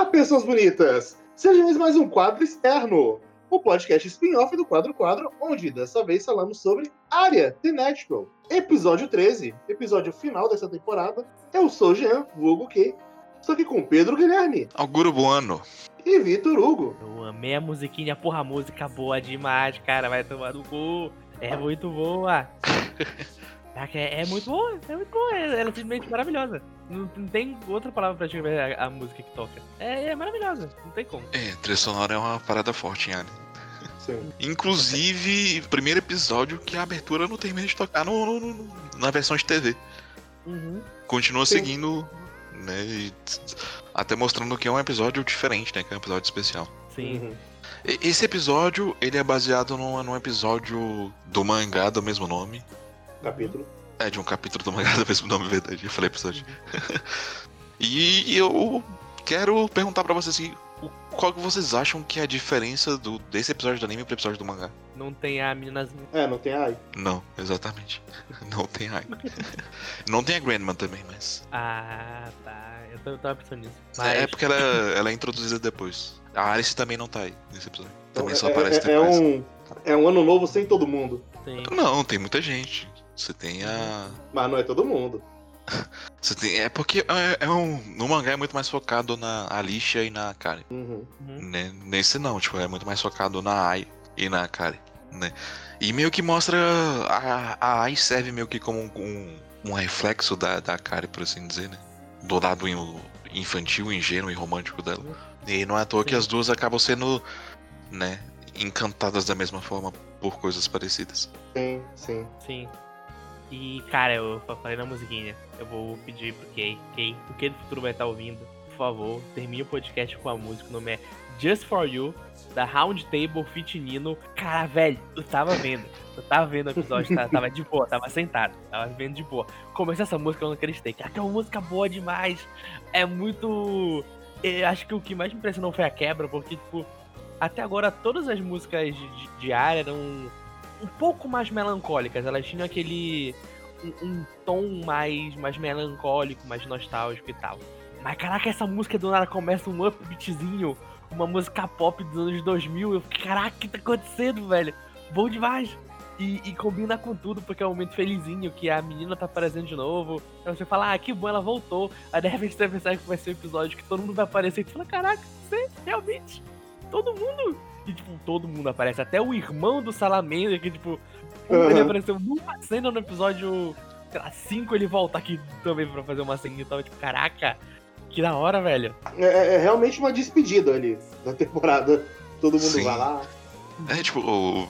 Olá, pessoas bonitas! Seja mais um quadro externo, o podcast spin-off do Quadro Quadro, onde dessa vez falamos sobre Área The Natural. Episódio 13, episódio final dessa temporada. Eu sou o Jean, vulgo que estou aqui com Pedro Guilherme Auguro Bueno. e Vitor Hugo. Eu amei a musiquinha, porra, a música boa demais, cara. Vai tomar no cu. É muito boa. É, é muito boa, é muito boa. é- Ela é simplesmente maravilhosa. Não, não tem outra palavra pra descrever a, a música que toca. É, é maravilhosa, não tem como. É, trilha sonora é uma parada forte, hein, Sim. Inclusive, primeiro episódio que a abertura não termina de tocar no, no- no- na versão de TV. Uhum. Continua Sim. seguindo, né? e até mostrando que é um episódio diferente, né? Que é um episódio especial. Sim. Uhum. Esse episódio, ele é baseado num, num episódio do mangá do mesmo nome. Capítulo. É, de um capítulo do mangá do mesmo nome, verdade. Eu falei episódio. e eu quero perguntar pra vocês assim, o- qual que vocês acham que é a diferença do, desse episódio do anime pro episódio do mangá? Não tem a meninazinha. É, não tem ai. Não, exatamente. Não tem Ai. Não tem a Grandma também, mas. Ah, tá. Eu tava- pensando nisso. É, Mas, é porque ela, ela é introduzida depois. A Alice também não tá aí nesse episódio. Então, Também só é, aparece é- é depois. um, é um ano novo sem todo mundo. sim. Não, tem muita gente. Você tem a. Mas não é todo mundo. Você tem. É porque é, é um. No mangá é muito mais focado na Alicia e na Kari. Uhum. Uhum. Né? Nesse não, tipo, é muito mais focado na Ai e na Kari, né? E meio que mostra. A, a Ai serve meio que como um, um, reflexo da, da Kari, por assim dizer, né? Do lado in- infantil, ingênuo e romântico dela. E não é à toa que as duas acabam sendo, né? Encantadas da mesma forma por coisas parecidas. Sim, sim. Sim. E, cara, eu fa- falei na musiquinha. Eu vou pedir pro Kay. Kay, o Kay do futuro vai estar ouvindo. Por favor, termine o podcast com a música. O nome é Just For You, da Round Table Fit Nino. Cara, velho, eu tava vendo. Eu tava vendo o episódio, tava, tava de boa, tava sentado. Tava vendo de boa. Começou essa música, eu não acreditei. Cara, que é uma música boa demais. É muito. Eu acho que o que mais me impressionou foi a quebra, porque, tipo, até agora todas as músicas de, de área eram um pouco mais melancólicas. Elas tinham aquele. um, um tom mais, mais melancólico, mais nostálgico e tal. Mas caraca, essa música do nada começa um upbeatzinho, uma música pop dos anos 2000. Eu fiquei, caraca, o que tá acontecendo, velho? Bom demais. E, e combina com tudo, porque é um momento felizinho, que a menina tá aparecendo de novo. Aí você fala, ah, que bom, ela voltou. Aí de repente você pensa que vai ser um episódio que todo mundo vai aparecer. E tu fala, caraca, você realmente? Todo mundo? E tipo, todo mundo aparece. Até o irmão do Salamander, que tipo, Aham. ele apareceu numa cena no episódio 5, ele volta aqui também pra fazer uma cena e tal. Tipo, caraca, que da hora, velho. É, é- é realmente uma despedida ali da temporada. Todo mundo Sim. vai lá. É, tipo, o-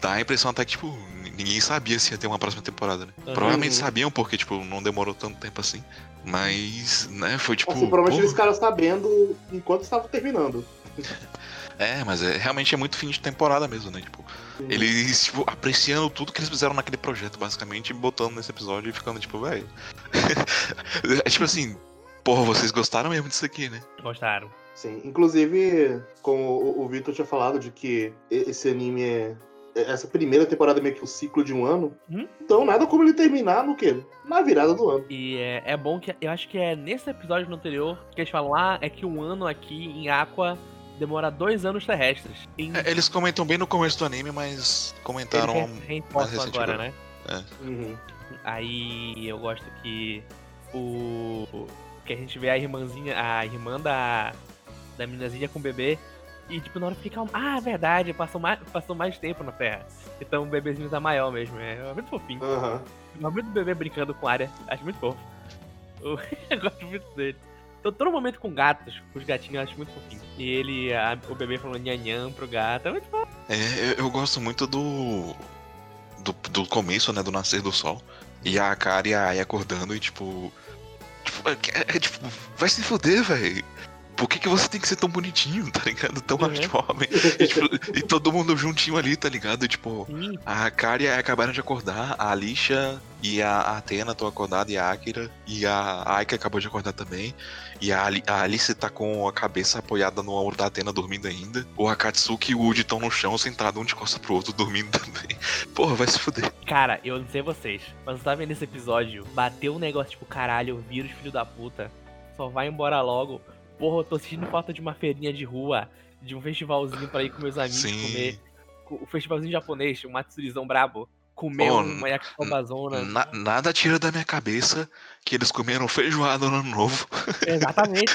dá a impressão até que, tipo, ninguém sabia se ia ter uma próxima temporada, né? Uhum. Provavelmente sabiam, porque, tipo, não demorou tanto tempo assim. Mas, né, foi tipo. assim, provavelmente pô, eles ficaram sabendo enquanto estavam terminando. É, mas é, realmente é muito fim de temporada mesmo, né? Tipo, eles, tipo, apreciando tudo que eles fizeram naquele projeto, basicamente, e botando nesse episódio e ficando, tipo, velho. é tipo assim, porra, vocês gostaram mesmo disso aqui, né? Gostaram. Sim, inclusive, como o, o Victor tinha falado de que esse anime é. é- Essa primeira temporada é meio que o ciclo de um ano. Hum? Então nada como ele terminar no quê? Na virada do ano. E é, é bom que. Eu acho que é nesse episódio no anterior que eles falam, ah, é que um ano aqui em Aqua demora dois anos terrestres. Em... É, eles comentam bem no começo do anime, mas comentaram. recente agora, né? Uhum. Aí eu gosto que o. Que a gente vê a irmãzinha, a irmã da. Da meninazinha com o bebê. E tipo, na hora fica. Ah, é verdade, passou mais, passou mais tempo na Terra. Então o bebezinho tá maior mesmo. É muito fofinho. Aham. O momento do bebê brincando com a área. Acho muito fofo. Eu eu gosto muito dele. Todo momento com gatos, os gatinhos, eu acho muito fofinho. E ele, a- o bebê falando nhanhã pro gato. É muito fofo. É, eu, eu gosto muito do, do. do começo, né? Do nascer do sol. E a Kari e a Ai acordando e tipo. Tipo, é, é, tipo, vai se fuder, velho. Por que, que você tem que ser tão bonitinho, tá ligado? Tão Uhum. hardcore. E, tipo, e todo mundo juntinho ali, tá ligado? E, tipo, Sim, a Kari acabaram de acordar, a Alicia e a Athena estão acordadas, e a Akira, e a Aika acabou de acordar também. E a, Ali- a Alice tá com a cabeça apoiada no ombro da Athena dormindo ainda. O Akatsuki e o Uji estão no chão, sentados um de costa pro outro, dormindo também. Porra, vai se fuder. Cara, eu não sei vocês, mas eu tava vendo esse episódio, bateu um negócio tipo, caralho, vírus, filho da puta, só vai embora logo. Porra, eu tô sentindo falta de uma feirinha de rua, de um festivalzinho pra ir com meus amigos Sim. comer. O festivalzinho japonês, um matsurizão brabo. Comer Pô, uma yakobazona. Na- nada tira da minha cabeça que eles comeram feijoada no ano novo. Exatamente.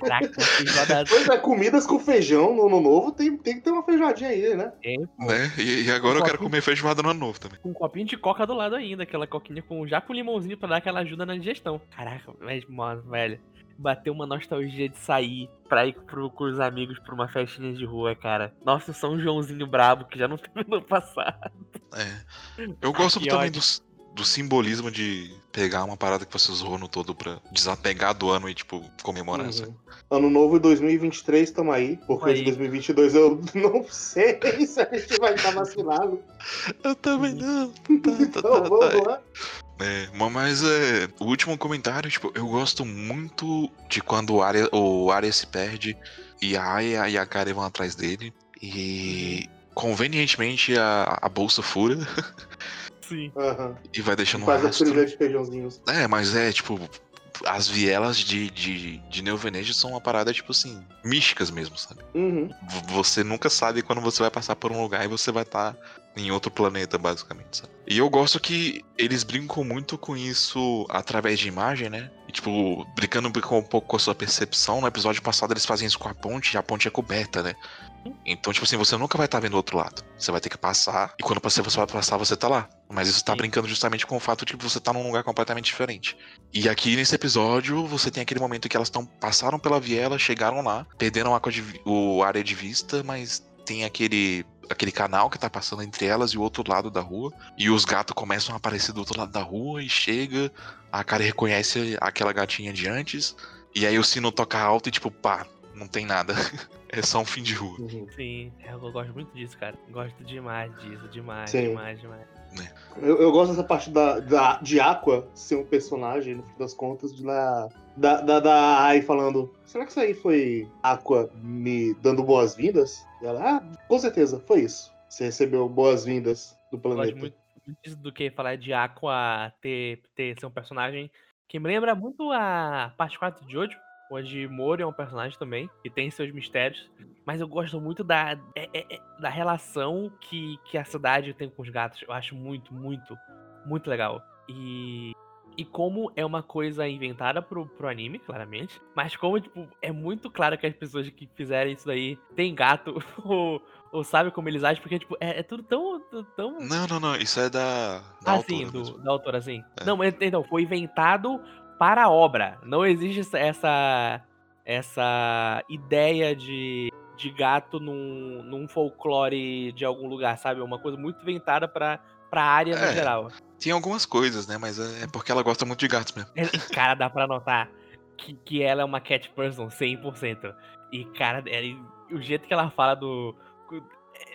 Caraca, feijoada Pois é, comidas com feijão no ano novo tem, tem que ter uma feijoadinha aí, né? tem, pô. Né? E, e agora eu quero Copinho. comer feijoada no ano novo também. com um copinho de coca do lado ainda, aquela coquinha com já com limãozinho pra dar aquela ajuda na digestão. Caraca, mas, mano, velho, bateu uma nostalgia de sair pra ir pro, com os amigos pra uma festinha de rua, cara. Nossa, o São Joãozinho brabo que já não terminou passar. É. Eu gosto que também ódio. dos- do, simbolismo de pegar uma parada que você usou no todo pra desapegar do ano e, tipo, comemorar. sabe? Uhum. Ano novo 2023, tamo aí. Porque Aí. de 2022 eu não sei se a gente vai estar vacinado. Eu também não. Tá, Então vamos lá. É, ma- mas é, o último comentário, tipo, eu gosto muito de quando o Arya, o Arya se perde e a Aya e a Karen vão atrás dele. E convenientemente a, a bolsa fura Sim. Aham. e vai deixando um Faz a rastro. trilha de feijãozinhos. É, mas é, tipo, as vielas de, de, de Neo Venejo são uma parada, tipo assim, místicas mesmo, sabe? Uhum. Você nunca sabe quando você vai passar por um lugar e você vai estar em outro planeta, basicamente, sabe? E eu gosto que eles brincam muito com isso através de imagem, né? E, tipo, brincando com- um pouco com a sua percepção. No episódio passado eles fazem isso com a ponte e a ponte é coberta, né? Então, tipo assim, você nunca vai estar vendo o outro lado. Você vai ter que passar, e quando você vai passar, você tá lá. Mas isso tá Sim. brincando justamente com o fato de que você tá num lugar completamente diferente. E aqui nesse episódio, você tem aquele momento que elas estão passaram pela viela, chegaram lá, perderam a área de vista, mas tem aquele aquele canal que tá passando entre elas e o outro lado da rua. E os gatos começam a aparecer do outro lado da rua e chega, a cara reconhece aquela gatinha de antes, e aí o sino toca alto e tipo, pá, não tem nada. É só um fim de rua. Uhum. Sim, eu gosto muito disso, cara. Gosto demais disso, demais, Sim. demais, demais. Eu, eu gosto dessa parte da, da, de Aqua ser um personagem, no fim das contas, de lá. Da, da, da Ai falando: será que isso aí foi Aqua me dando boas-vindas? E ela, ah, com certeza, foi isso. Você recebeu boas-vindas do planeta. muito, muito do que falar de Aqua ter, ter ser um personagem que me lembra muito a parte 4 de Jojo, onde Moro é um personagem também, que tem seus mistérios. Mas eu gosto muito da, é- é- é- da relação que, que a cidade tem com os gatos. Eu acho muito, muito, muito legal. E, e como é uma coisa inventada pro, pro anime, claramente. Mas como, tipo, é muito claro que as pessoas que fizeram isso daí têm gato ou, ou sabem como eles agem, porque, tipo, é, é tudo tão, tão Não, não, não. Isso é da. da ah, autora sim, do, da autora, sim. É. Não, mas então, foi inventado para a obra. Não existe essa- essa, ideia de, de gato num, num folclore de algum lugar, sabe? É uma coisa muito inventada pra, pra área no É. geral. Tem algumas coisas, né? Mas é é porque ela gosta muito de gatos mesmo. É, Cara, dá pra notar que, que ela é uma cat person 100%. E, cara, ela- o jeito que ela fala do.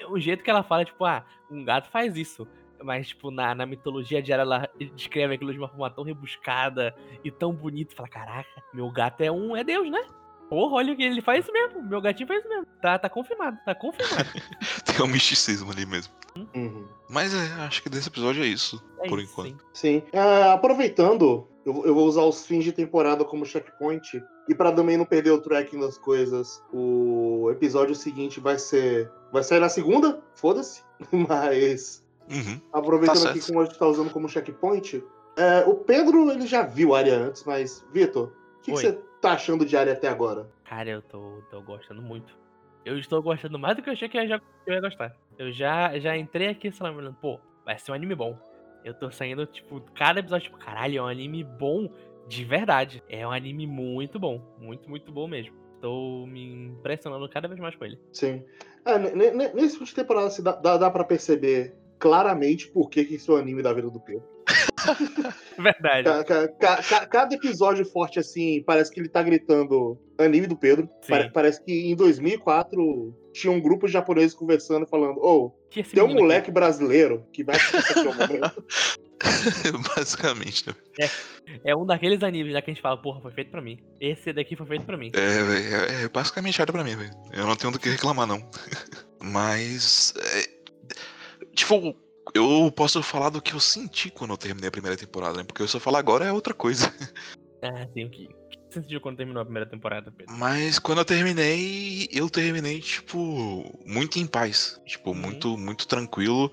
O jeito que ela fala, tipo, ah, um gato faz isso. Mas, tipo, na, na mitologia diária, ela descreve aquilo de uma forma tão rebuscada e tão bonita. Fala, caraca, meu gato é um. É Deus, né? Porra, olha que ele faz isso mesmo. Meu gatinho faz isso mesmo. Tá, tá confirmado, tá confirmado. Tem um misticismo ali mesmo. Uhum. Mas é, acho que desse episódio é isso, É por isso, enquanto. sim. Sim. Ah, aproveitando, eu, eu vou usar os fins de temporada como checkpoint. E pra também não perder o tracking das coisas, o episódio seguinte vai ser. Vai sair na segunda? Foda-se. Mas. Uhum. Aproveitando Tá aqui como a gente tá usando como checkpoint. é, o Pedro, ele já viu a área antes, mas, Vitor, o que, que você tá achando de área até agora? Cara, eu tô, tô gostando muito. Eu estou gostando mais do que eu achei que eu, já, que eu ia gostar. Eu já, já entrei aqui falando, pô, vai ser um anime bom. Eu tô saindo, tipo, cada episódio, tipo, caralho, é um anime bom de verdade. É um anime muito bom. Muito, muito bom mesmo. Tô me impressionando cada vez mais com ele. Sim. É, ne- ne- ne- nesse fim de temporada assim, dá, dá, dá pra perceber claramente por que, que isso é o anime da vida do Pedro. Verdade. Ca- ca- ca- ca- cada episódio forte, assim, parece que ele tá gritando anime do Pedro. Pare- parece que em 2004 tinha um grupo de japoneses conversando e falando: Ô, esse tem um menino aqui- moleque brasileiro que vai momento. Basicamente, né? É um daqueles animes já que a gente fala, porra, foi feito pra mim. Esse daqui foi feito pra mim. É, é, é basicamente área pra mim, velho. Eu não tenho do que reclamar, não. Mas. é, tipo, eu posso falar do que eu senti quando eu terminei a primeira temporada, né? Porque se eu falar agora é outra coisa. Ah, sim, o que, você sentiu quando terminou a primeira temporada, Pedro? Mas quando eu terminei, eu terminei, tipo, muito em paz. Tipo, Uhum. muito, muito tranquilo.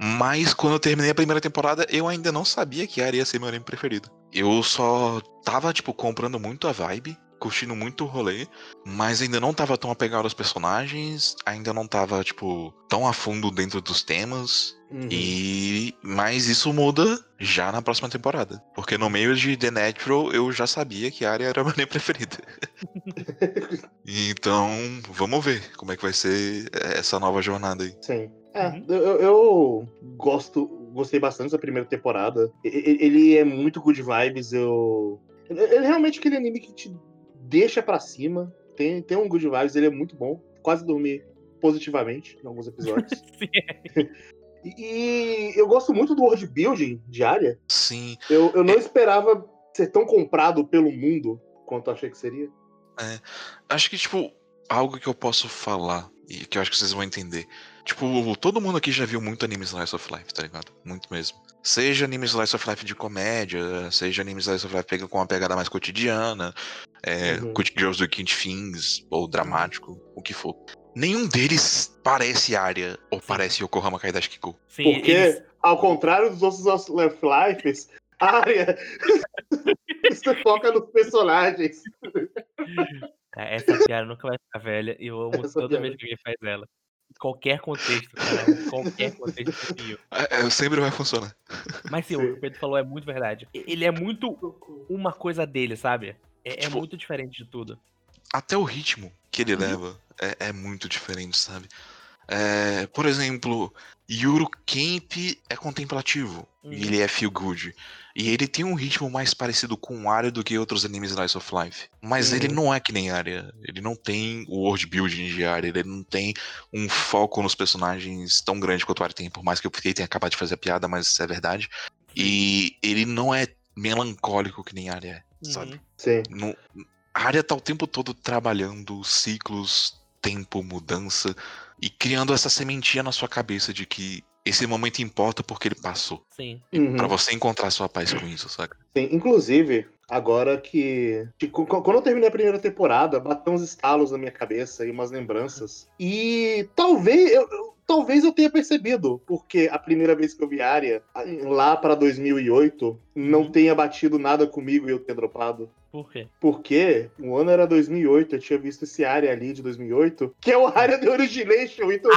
Mas quando eu terminei a primeira temporada, eu ainda não sabia que Arya ia ser meu anime preferido. Eu só tava, tipo, comprando muito a vibe, curtindo muito o rolê, mas ainda não tava tão apegado aos personagens, ainda não tava, tipo, tão a fundo dentro dos temas. Uhum. E mas isso muda já na próxima temporada, porque no meio de The Natural eu já sabia que a Arya era a minha preferida. então, vamos ver como é que vai ser essa nova jornada aí. Sim. É, Uhum. eu, eu gosto, gostei bastante da primeira temporada. Ele é muito good vibes. Eu, ele ele é realmente aquele anime que te deixa pra cima. Tem, tem um good vibes, ele é muito bom. Quase dormi positivamente em alguns episódios. Sim. e, e eu gosto muito do world building de área. Sim, Eu, eu não esperava ser tão comprado pelo mundo quanto eu achei que seria. acho que tipo algo que eu posso falar e que eu acho que vocês vão entender. Tipo, todo mundo aqui já viu muito anime Slice of Life, tá ligado? Muito mesmo. Seja anime Slice of Life de comédia, seja anime Slice of Life com uma pegada mais cotidiana, é, Uhum. Girls do Kid Things, ou dramático, o que for. Nenhum deles parece Arya ou parece Yokohama Kaidashi Kiku. Sim, Porque, eles- ao contrário dos outros Life Lifes, a área você foca nos personagens. Cara, essa piada nunca vai ficar velha e eu amo Essa toda piada. vez que alguém faz ela. Em qualquer contexto, cara. Em qualquer contexto possível. É, é, sempre vai funcionar. Mas sim, o que o Pedro falou é muito verdade. Ele é muito uma coisa dele, sabe? É, é Tipo, muito diferente de tudo. até o ritmo que ele Uhum. leva é, é muito diferente, sabe? É, por exemplo, Yuru Camp é contemplativo Uhum. e ele é feel good. E ele tem um ritmo mais parecido com Arya do que outros animes Slice of Life. Mas ele Uhum. não é que nem Arya. Ele não tem o world building de Arya. Ele não tem um foco nos personagens tão grande quanto o Arya tem. Por mais que eu fiquei tenha acabado de fazer a piada, mas isso é verdade. E ele não é melancólico que nem Arya é, sabe? Uhum. Sim. No, a área tá o tempo todo trabalhando ciclos, tempo, mudança e criando essa sementinha na sua cabeça de que esse momento importa porque ele passou. Sim. Uhum. Pra você encontrar sua paz com isso, saca? Sim, inclusive, agora que, que qu- Quando eu terminei a primeira temporada, bateu uns estalos na minha cabeça e umas lembranças. E talvez eu, eu- talvez eu tenha percebido, porque a primeira vez que eu vi Arya, lá pra 2008, não Uhum. tenha batido nada comigo e eu tenha dropado. Por quê? Porque o ano era 2008, eu tinha visto esse Arya ali de 2008, que é o Arya The Origination. Então,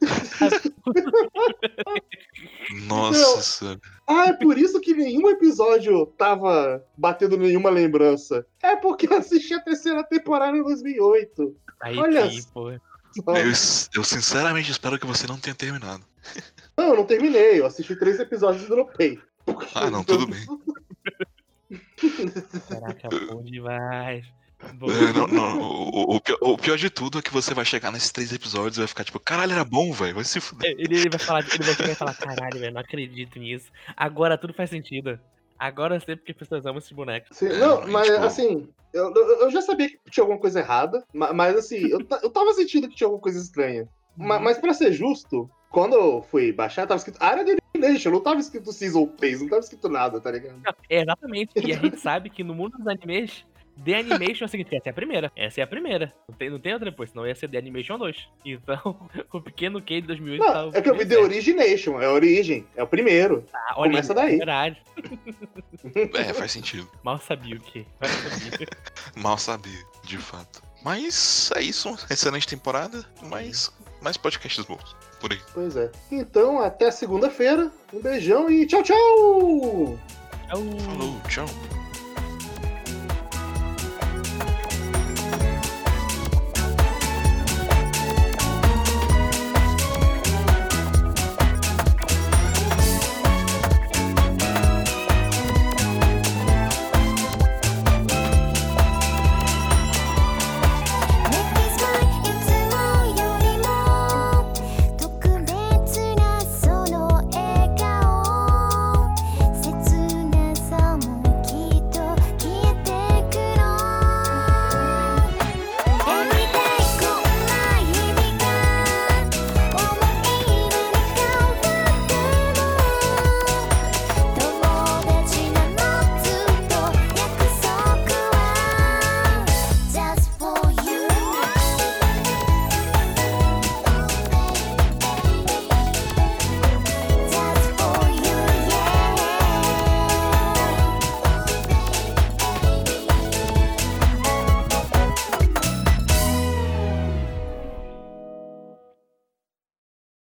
Nossa senhora. Ah, é por isso que nenhum episódio tava batendo nenhuma lembrança. É porque eu assisti a terceira temporada em 2008. Aí Olha pô. Eu, eu sinceramente espero que você não tenha terminado. Não, eu não terminei. Eu assisti três episódios e dropei. Ah, não, tudo bem. Caraca, bom demais. Bom não, não, o, o pior, o pior de tudo é que você vai chegar nesses três episódios e vai ficar tipo, caralho, era bom, velho, vai se fuder. Ele, ele vai falar, ele vai chegar e falar, caralho, velho, não acredito nisso. Agora tudo faz sentido. Agora eu sei porque as pessoas amam esses bonecos. Sim, É, não, mas tipo- assim, eu, eu já sabia que tinha alguma coisa errada, ma- mas assim, eu, eu tava sentindo que tinha alguma coisa estranha. Uhum. Mas pra ser justo, quando eu fui baixar, tava escrito área de Origination, não tava escrito Season 3, não tava escrito nada, tá ligado? Não, É, exatamente. E a gente sabe que no mundo dos animes, The Animation é o seguinte, essa é a primeira. Essa é a primeira. Não tem, não tem outra depois, senão ia ser The Animation 2. Então, o pequeno K de 2008 Não, tava é que eu vi The. Origination, é a origem, é o primeiro. Ah, olha, começa daí. É verdade. É, faz sentido. Mal sabia o que. Mal sabia. Mal sabia, de fato. Mas é isso, excelente temporada, mas mais podcasts bons por aí. Pois é. Então, até segunda-feira. Um beijão e tchau, tchau! Tchau. Falou, tchau.